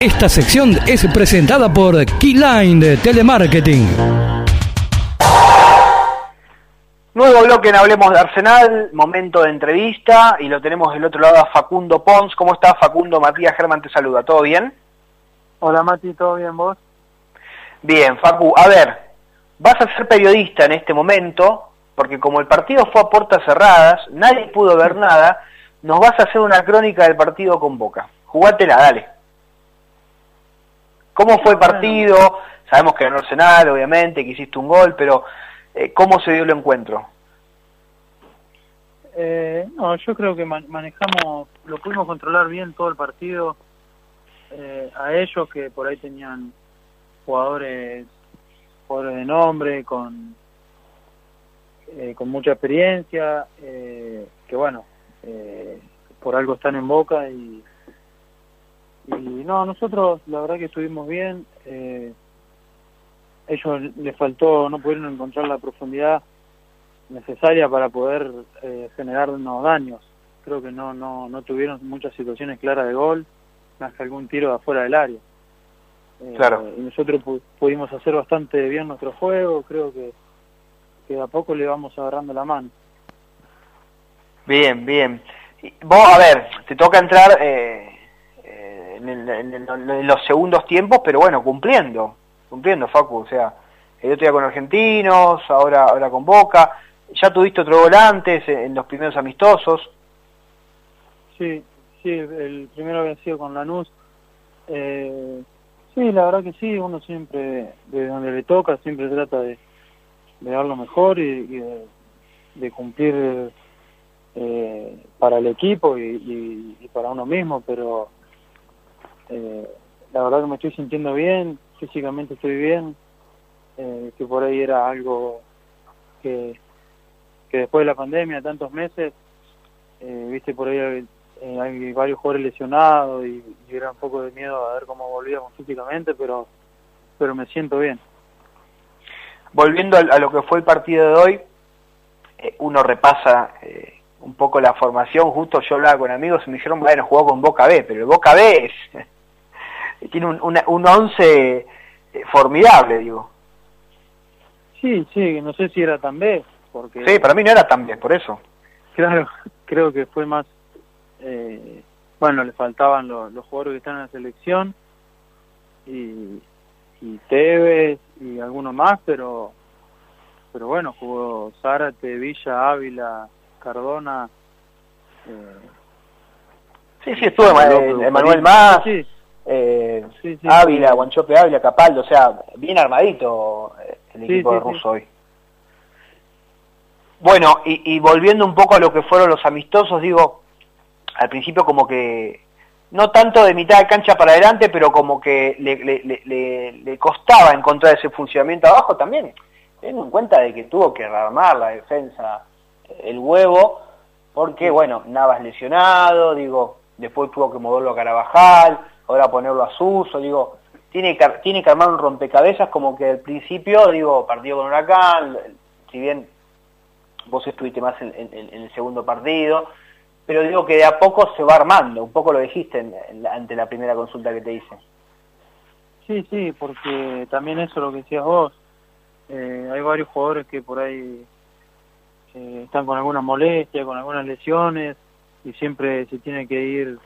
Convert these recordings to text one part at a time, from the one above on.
Esta sección es presentada por Keyline de Telemarketing. Nuevo bloque en Hablemos de Arsenal, momento de entrevista y lo tenemos del otro lado a Facundo Pons. ¿Cómo estás Facundo? Matías Germán te saluda, ¿todo bien? Hola Mati, ¿todo bien vos? Bien, Facu, a ver, vas a ser periodista en este momento, porque como el partido fue a puertas cerradas, nadie pudo ver nada, nos vas a hacer una crónica del partido con Boca. Jugátela, dale. ¿Cómo fue el partido? Sabemos que ganó Arsenal, obviamente, que hiciste un gol, pero eh, ¿cómo se dio el encuentro? Eh, no, yo creo que manejamos, lo pudimos controlar bien todo el partido. Eh, a ellos que por ahí tenían jugadores, jugadores de nombre, con, con mucha experiencia, que bueno, por algo están en boca y y no, nosotros la verdad que estuvimos bien. Eh, ellos les faltó, no pudieron encontrar la profundidad necesaria para poder eh, generarnos daños. Creo que no, no, no tuvieron muchas situaciones claras de gol, más que algún tiro de afuera del área. Eh, claro. Y nosotros pudimos hacer bastante bien nuestro juego, creo que, que a poco le vamos agarrando la mano. Bien, bien. Vos, a ver, te toca entrar eh, en, los segundos tiempos, pero bueno, cumpliendo, cumpliendo, Facu, o sea, el otro día con Argentinos, ahora, ahora con Boca, ya tuviste otro gol antes, en los primeros amistosos. Sí, sí, el primero había sido con Lanús. Eh, sí, la verdad que sí, uno siempre, de donde le toca, siempre trata de, de dar lo mejor y, de, cumplir eh, para el equipo y, y, para uno mismo, pero eh, la verdad que me estoy sintiendo bien, físicamente estoy bien, eh, que por ahí era algo que, que después de la pandemia, tantos meses, eh, viste por ahí hay, varios jugadores lesionados y, era un poco de miedo a ver cómo volvíamos físicamente, pero, pero me siento bien. Volviendo a, lo que fue el partido de hoy, uno repasa un poco la formación, justo yo hablaba con amigos y me dijeron, bueno, jugó con Boca B, pero el Boca B es tiene un, un once eh, formidable, digo. Sí, sí, no sé si era tan B, porque... Sí, para mí no era tan B, por eso. Claro, creo que fue más... Eh, bueno, le faltaban los, los jugadores que están en la selección y, y Tevez y algunos más, pero pero bueno, jugó Zárate, Villa, Ávila, Cardona. Eh, sí, sí, estuvo Emanuel Más. Sí, eh, Ávila, Guanchope Ávila, Capaldo, o sea, bien armadito eh, el equipo de Russo hoy. Bueno, y, volviendo un poco a lo que fueron los amistosos, digo, al principio como que, no tanto de mitad de cancha para adelante, pero como que le, le, le, costaba encontrar ese funcionamiento abajo también, teniendo en cuenta de que tuvo que rearmar la defensa el huevo, porque bueno, Navas lesionado, digo, después tuvo que moverlo a Carabajal, ahora ponerlo a Suso, digo, tiene que, tiene que armar un rompecabezas como que al principio, digo, partido con Huracán, si bien vos estuviste más en, el segundo partido, pero digo que de a poco se va armando, un poco lo dijiste ante la primera consulta que te hice. Sí, sí, porque también eso lo que decías vos, eh, hay varios jugadores que por ahí eh, están con alguna molestia, con algunas lesiones, y siempre se tiene que ir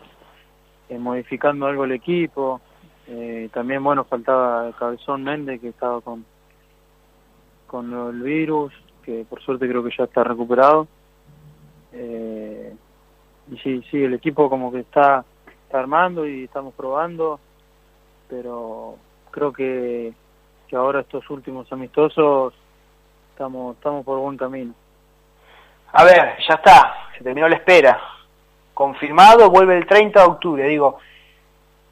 modificando algo el equipo. Eh, también, bueno, faltaba Cabezón Méndez, que estaba con, con el virus, que por suerte creo que ya está recuperado. Eh, y sí, sí, el equipo como que está, está armando y estamos probando, pero creo que, que ahora estos últimos amistosos estamos, estamos por buen camino. A ver, ya está, se terminó la espera confirmado, vuelve el 30 de octubre. Digo,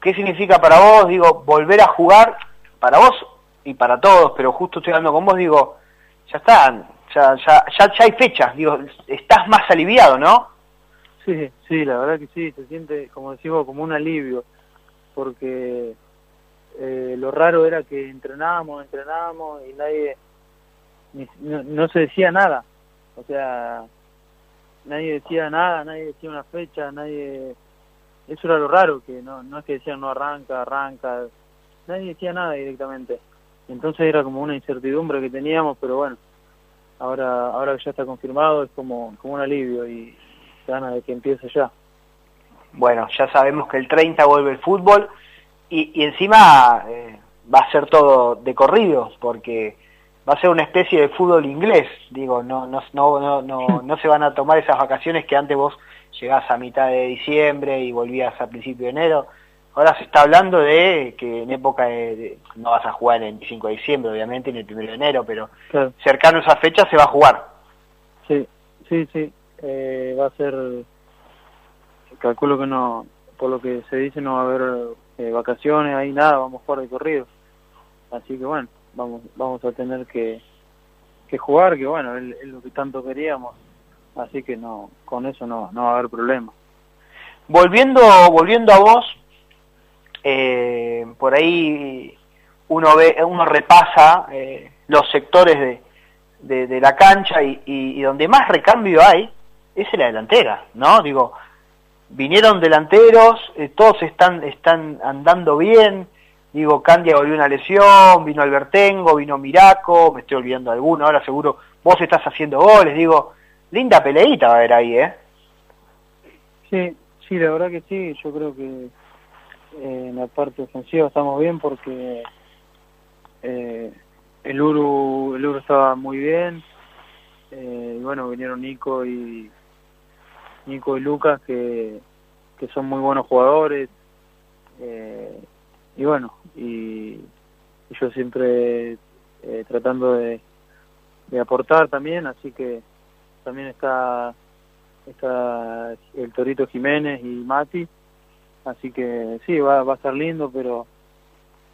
¿qué significa para vos? Digo, volver a jugar para vos y para todos, pero justo estoy hablando con vos, digo, ya está, ya, ya, ya, hay fechas, digo, estás más aliviado, ¿no? Sí, sí, la verdad que sí, se siente, como decimos, como un alivio, porque eh, lo raro era que entrenábamos, entrenábamos y nadie, no se decía nada, o sea, nadie decía nada, nadie decía una fecha, nadie eso era lo raro, que no, no es que decían no arranca, arranca, nadie decía nada directamente. Entonces era como una incertidumbre que teníamos, pero bueno, ahora ahora que ya está confirmado es como, como un alivio y gana de que empiece ya. Bueno, ya sabemos que el 30 vuelve el fútbol y, y encima eh, va a ser todo de corrido, porque va a ser una especie de fútbol inglés, digo, no, no, no, no, no, se van a tomar esas vacaciones que antes vos llegás a mitad de diciembre y volvías a principio de enero. Ahora se está hablando de que en época de, no vas a jugar el 25 de diciembre, obviamente, ni el 1 de enero, pero cercano a esa fecha se va a jugar. Sí, sí, sí. Eh, va a ser, calculo que no, por lo que se dice, no va a haber eh, vacaciones, ahí nada, vamos a jugar de corrido. Así que bueno, vamos vamos a tener que, que jugar, que bueno, es, lo que tanto queríamos. Así que no, con eso no, no va a haber problema. Volviendo, volviendo a vos, eh, por ahí uno ve, uno repasa eh, los sectores de, de, la cancha y, y, y, donde más recambio hay es en la delantera, ¿no? Digo, vinieron delanteros, eh, todos están, están andando bien, digo, Candia volvió una lesión, vino Albertengo, vino Miraco, me estoy olvidando alguno, ahora seguro vos estás haciendo goles, digo, linda peleita va a haber ahí, ¿eh? Sí, sí, la verdad que sí, yo creo que eh, en la parte ofensiva estamos bien porque eh, el Uru, el Uru estaba muy bien, eh, y bueno, vinieron Nico y Nico y Lucas que, que son muy buenos jugadores eh, y bueno y, yo siempre eh, tratando de, aportar también así que también está está el Torito Jiménez y Mati así que sí va, va a estar lindo pero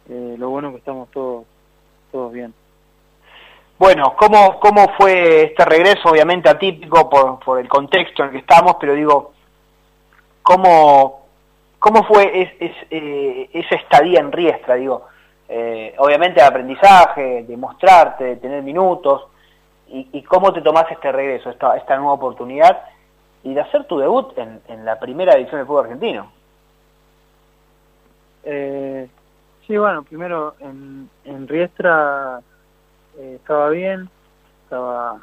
eh, lo bueno que estamos todos todos bien bueno, ¿cómo, ¿cómo fue este regreso? Obviamente atípico por, por el contexto en el que estamos, pero digo, ¿cómo, cómo fue es, eh, esa estadía en Riestra? Digo, eh, obviamente de aprendizaje, de mostrarte, de tener minutos, y, y, cómo te tomás este regreso, esta, esta nueva oportunidad, y de hacer tu debut en, en la primera división del fútbol argentino. Eh, sí, bueno, primero en, en Riestra eh, estaba bien, estaba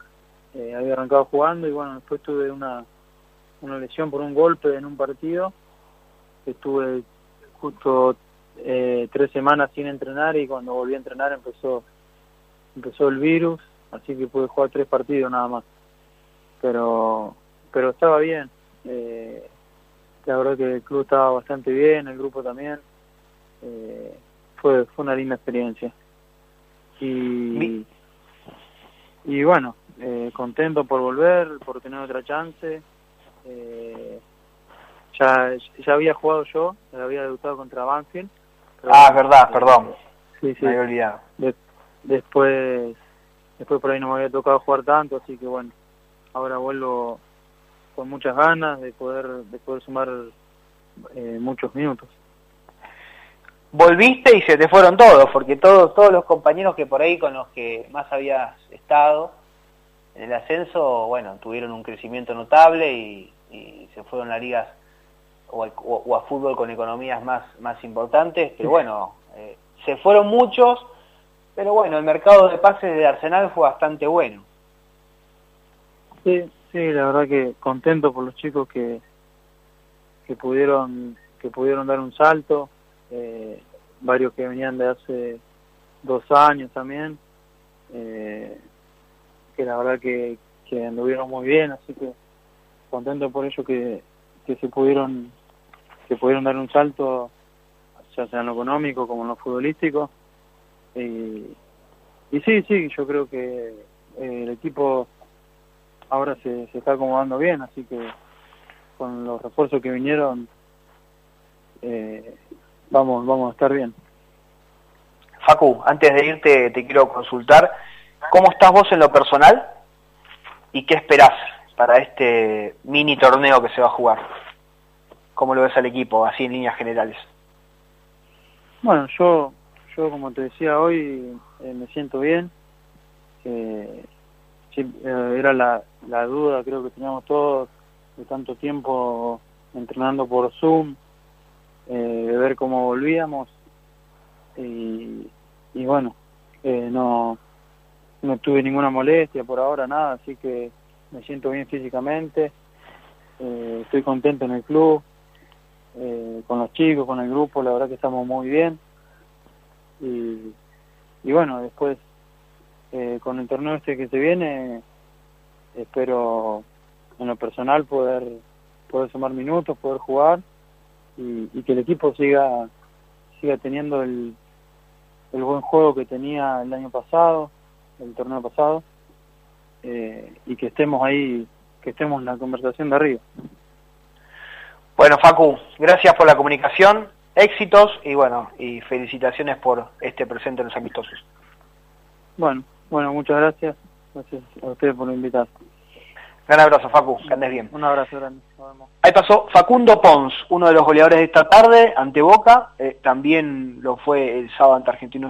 eh, había arrancado jugando y bueno, después tuve una, una lesión por un golpe en un partido, estuve justo eh, tres semanas sin entrenar y cuando volví a entrenar empezó empezó el virus, así que pude jugar tres partidos nada más. Pero pero estaba bien. Eh, la verdad que el club estaba bastante bien, el grupo también. Eh, fue fue una linda experiencia y, y bueno, eh, contento por volver, por tener otra chance. Eh, ya, ya había jugado yo, ya había debutado contra Banfield. ah, verdad, perdón. Sí, sí. Me había olvidado. De, después, después por ahí no me había tocado jugar tanto, así que bueno, ahora vuelvo con muchas ganas de poder, de poder sumar eh, muchos minutos volviste y se te fueron todos, porque todos, todos los compañeros que por ahí con los que más habías estado en el ascenso, bueno, tuvieron un crecimiento notable y, y se fueron a ligas o, a, o, a fútbol con economías más, más importantes, pero bueno, eh, se fueron muchos, pero bueno, el mercado de pases de Arsenal fue bastante bueno. Sí, sí, la verdad que contento por los chicos que, que pudieron que pudieron dar un salto, eh, varios que venían de hace dos años también, eh, que la verdad que, que anduvieron muy bien, así que contento por ello que, que se pudieron que pudieron dar un salto ya sea en lo económico como en lo futbolístico. Y, y sí, sí, yo creo que eh, el equipo ahora se, se está acomodando bien, así que con los refuerzos que vinieron eh, vamos, vamos a estar bien. Facu, antes de irte te quiero consultar, ¿cómo estás vos en lo personal y qué esperás para este mini torneo que se va a jugar? ¿Cómo lo ves al equipo, así en líneas generales? Bueno, yo, yo como te decía hoy, eh, me siento bien. Eh, era la, la duda, creo que teníamos todos de tanto tiempo entrenando por Zoom, de ver cómo volvíamos y, y bueno, no, no tuve ninguna molestia por ahora, nada, así que me siento bien físicamente, estoy contento en el club, con los chicos, con el grupo, la verdad que estamos muy bien. Y, y bueno, después eh, con el torneo este que se viene, espero en lo personal poder poder sumar minutos, poder jugar y, que el equipo siga siga teniendo el, el buen juego que tenía el año pasado, el torneo pasado, eh, y que estemos ahí, que estemos en la conversación de arriba. Bueno, Facu, gracias por la comunicación, éxitos y bueno, y felicitaciones por este presente en los amistosos. Bueno, bueno, muchas gracias. Gracias a ustedes por invitar. Gran abrazo, Facu, que andes bien. Un abrazo grande. Nos vemos. Ahí pasó Facundo Pons, uno de los goleadores de esta tarde ante Boca, eh, también lo fue el sábado ante Argentino